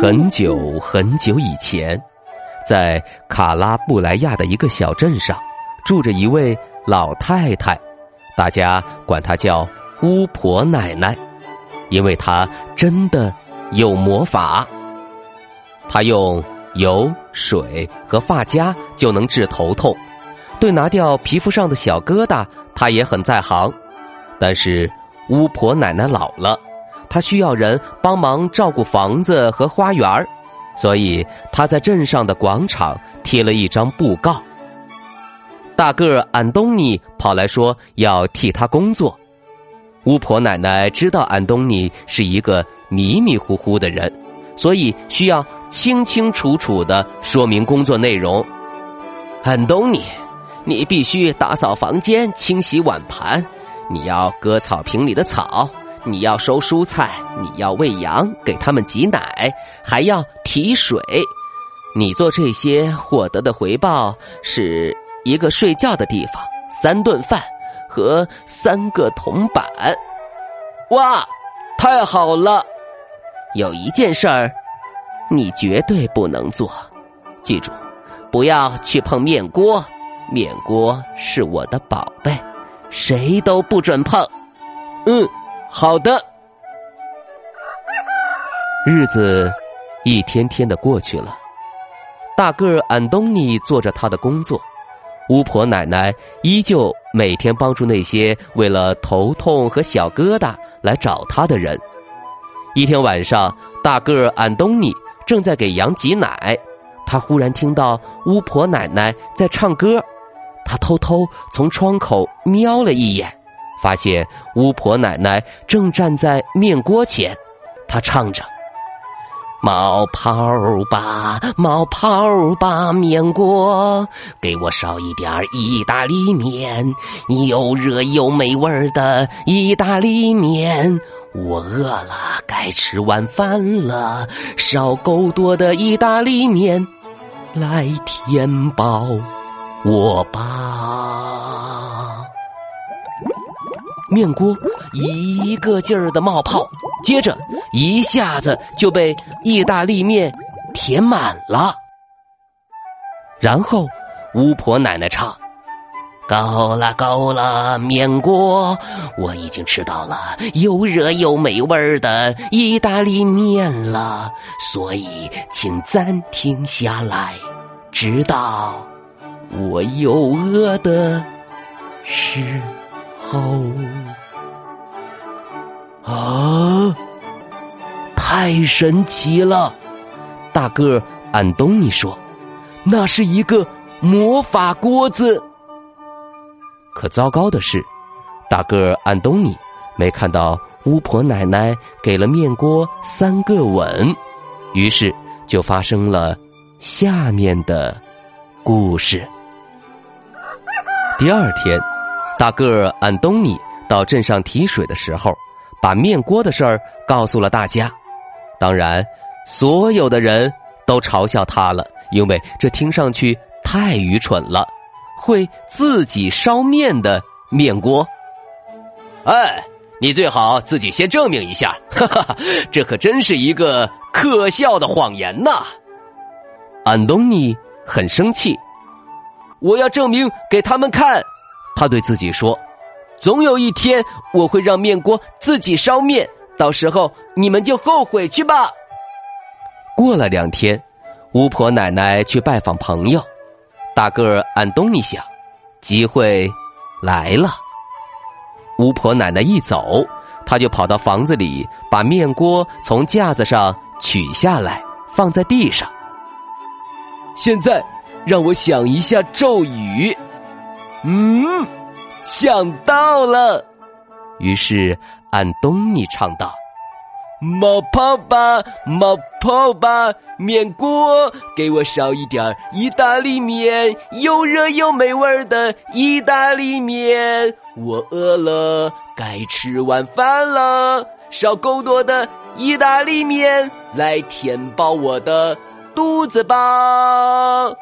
很久很久以前，在卡拉布莱亚的一个小镇上，住着一位老太太，大家管她叫巫婆奶奶，因为她真的有魔法。她用油、水和发夹就能治头痛，对拿掉皮肤上的小疙瘩，她也很在行。但是巫婆奶奶老了。他需要人帮忙照顾房子和花园所以他在镇上的广场贴了一张布告。大个安东尼跑来说要替他工作。巫婆奶奶知道安东尼是一个迷迷糊糊的人，所以需要清清楚楚的说明工作内容。安东尼，你必须打扫房间、清洗碗盘，你要割草坪里的草。你要收蔬菜，你要喂羊，给他们挤奶，还要提水。你做这些获得的回报是一个睡觉的地方、三顿饭和三个铜板。哇，太好了！有一件事儿，你绝对不能做，记住，不要去碰面锅。面锅是我的宝贝，谁都不准碰。嗯。好的，日子一天天的过去了。大个儿安东尼做着他的工作，巫婆奶奶依旧每天帮助那些为了头痛和小疙瘩来找他的人。一天晚上，大个儿安东尼正在给羊挤奶，他忽然听到巫婆奶奶在唱歌，他偷偷从窗口瞄了一眼。发现巫婆奶奶正站在面锅前，她唱着：“冒泡吧，冒泡吧，面锅，给我烧一点意大利面，又热又美味的意大利面。我饿了，该吃晚饭了，烧够多的意大利面来填饱我吧。”面锅一个劲儿的冒泡，接着一下子就被意大利面填满了。然后巫婆奶奶唱：“够了，够了，面锅，我已经吃到了又热又美味的意大利面了，所以请暂停下来，直到我又饿的是。”好，啊！太神奇了！大个安东尼说：“那是一个魔法锅子。”可糟糕的是，大个安东尼没看到巫婆奶奶给了面锅三个吻，于是就发生了下面的故事。第二天。大个儿安东尼到镇上提水的时候，把面锅的事儿告诉了大家。当然，所有的人都嘲笑他了，因为这听上去太愚蠢了。会自己烧面的面锅？哎，你最好自己先证明一下！哈哈，这可真是一个可笑的谎言呐！安东尼很生气，我要证明给他们看。他对自己说：“总有一天，我会让面锅自己烧面，到时候你们就后悔去吧。”过了两天，巫婆奶奶去拜访朋友，大个儿安东尼想，机会来了。巫婆奶奶一走，他就跑到房子里，把面锅从架子上取下来，放在地上。现在，让我想一下咒语。嗯，想到了。于是安东尼唱道：“冒泡吧，冒泡吧，面锅给我烧一点意大利面，又热又美味的意大利面。我饿了，该吃晚饭了。烧够多的意大利面来填饱我的肚子吧。”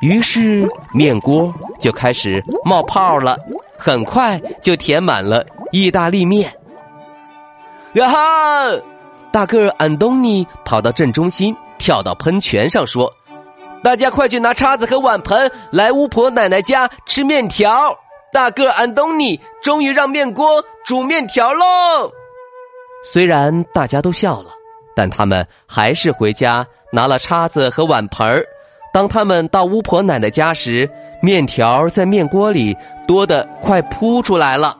于是面锅就开始冒泡了，很快就填满了意大利面。呀哈！大个儿安东尼跑到正中心，跳到喷泉上说：“大家快去拿叉子和碗盆来巫婆奶奶家吃面条。”大个安东尼终于让面锅煮面条喽。虽然大家都笑了，但他们还是回家拿了叉子和碗盆儿。当他们到巫婆奶奶家时，面条在面锅里多得快扑出来了。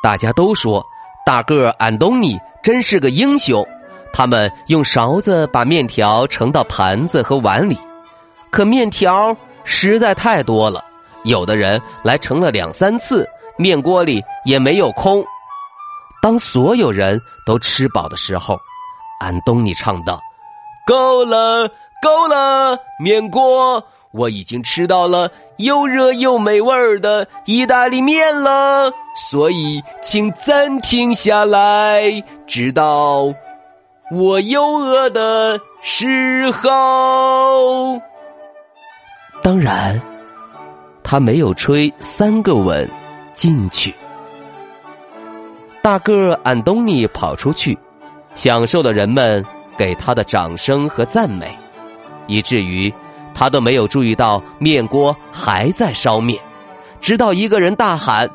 大家都说大个安东尼真是个英雄。他们用勺子把面条盛到盘子和碗里，可面条实在太多了，有的人来盛了两三次，面锅里也没有空。当所有人都吃饱的时候，安东尼唱道：“够了。”够了，面锅！我已经吃到了又热又美味的意大利面了，所以请暂停下来，直到我又饿的时候。当然，他没有吹三个吻进去。大个安东尼跑出去，享受了人们给他的掌声和赞美。以至于他都没有注意到面锅还在烧面，直到一个人大喊：“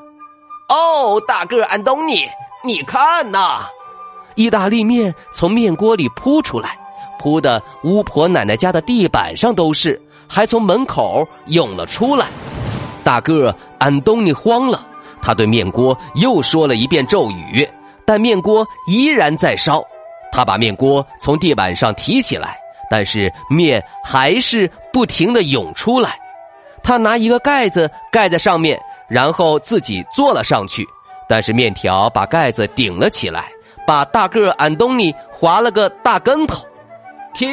哦，大个安东尼，你看呐！”意大利面从面锅里扑出来，扑的巫婆奶奶家的地板上都是，还从门口涌了出来。大个安东尼慌了，他对面锅又说了一遍咒语，但面锅依然在烧。他把面锅从地板上提起来。但是面还是不停的涌出来，他拿一个盖子盖在上面，然后自己坐了上去。但是面条把盖子顶了起来，把大个安东尼滑了个大跟头。停！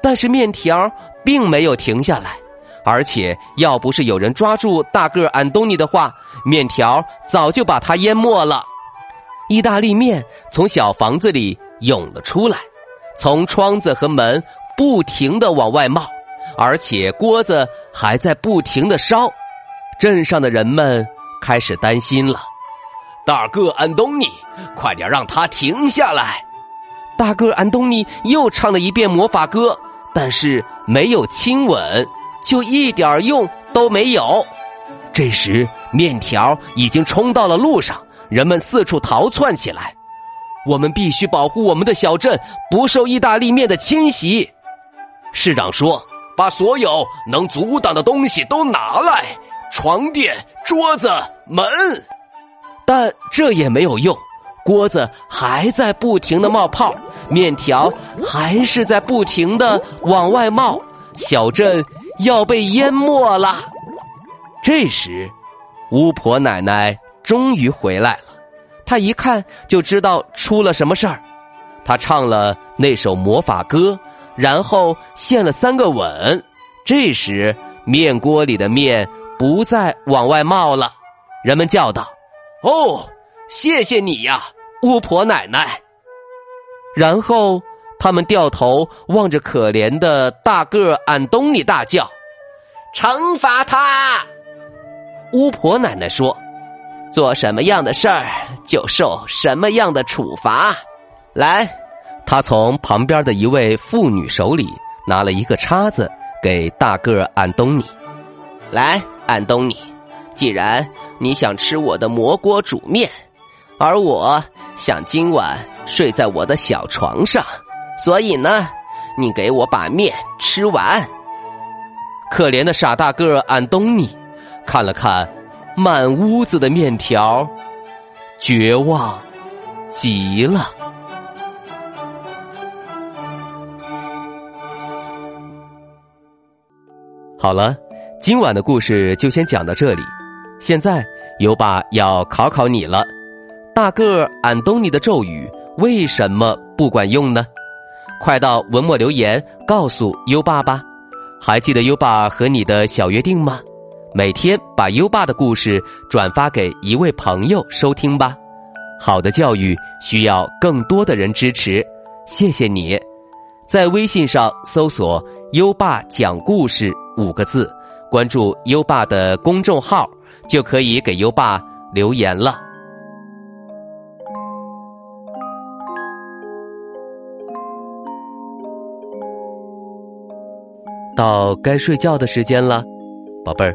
但是面条并没有停下来，而且要不是有人抓住大个安东尼的话，面条早就把他淹没了。意大利面从小房子里涌了出来。从窗子和门不停的往外冒，而且锅子还在不停的烧。镇上的人们开始担心了。大个安东尼，快点让他停下来！大个安东尼又唱了一遍魔法歌，但是没有亲吻，就一点用都没有。这时，面条已经冲到了路上，人们四处逃窜起来。我们必须保护我们的小镇不受意大利面的侵袭。市长说：“把所有能阻挡的东西都拿来，床垫、桌子、门。”但这也没有用，锅子还在不停的冒泡，面条还是在不停的往外冒，小镇要被淹没了。这时，巫婆奶奶终于回来了。他一看就知道出了什么事儿，他唱了那首魔法歌，然后献了三个吻。这时面锅里的面不再往外冒了，人们叫道：“哦，谢谢你呀，巫婆奶奶！” 然后他们掉头望着可怜的大个安东尼，大叫：“惩罚他！”巫婆奶奶说。做什么样的事儿就受什么样的处罚。来，他从旁边的一位妇女手里拿了一个叉子，给大个安东尼。来，安东尼，既然你想吃我的蘑锅煮面，而我想今晚睡在我的小床上，所以呢，你给我把面吃完。可怜的傻大个安东尼看了看。满屋子的面条，绝望极了。好了，今晚的故事就先讲到这里。现在优爸要考考你了，大个安东尼的咒语为什么不管用呢？快到文末留言告诉优爸吧。还记得优爸和你的小约定吗？每天把优爸的故事转发给一位朋友收听吧。好的教育需要更多的人支持，谢谢你。在微信上搜索“优爸讲故事”五个字，关注优爸的公众号，就可以给优爸留言了。到该睡觉的时间了，宝贝儿，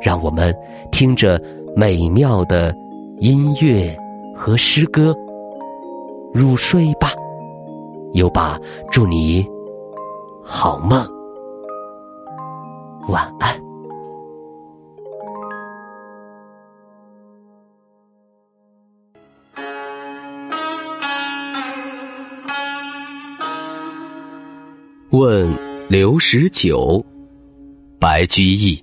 让我们听着美妙的音乐和诗歌入睡吧。优爸，祝你好梦，晚安。问刘十九。白居易，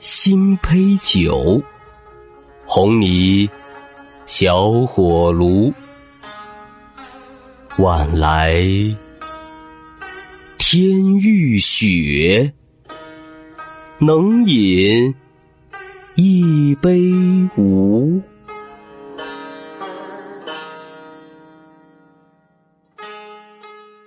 新醅酒，红泥小火炉。晚来天欲雪，能饮一杯无？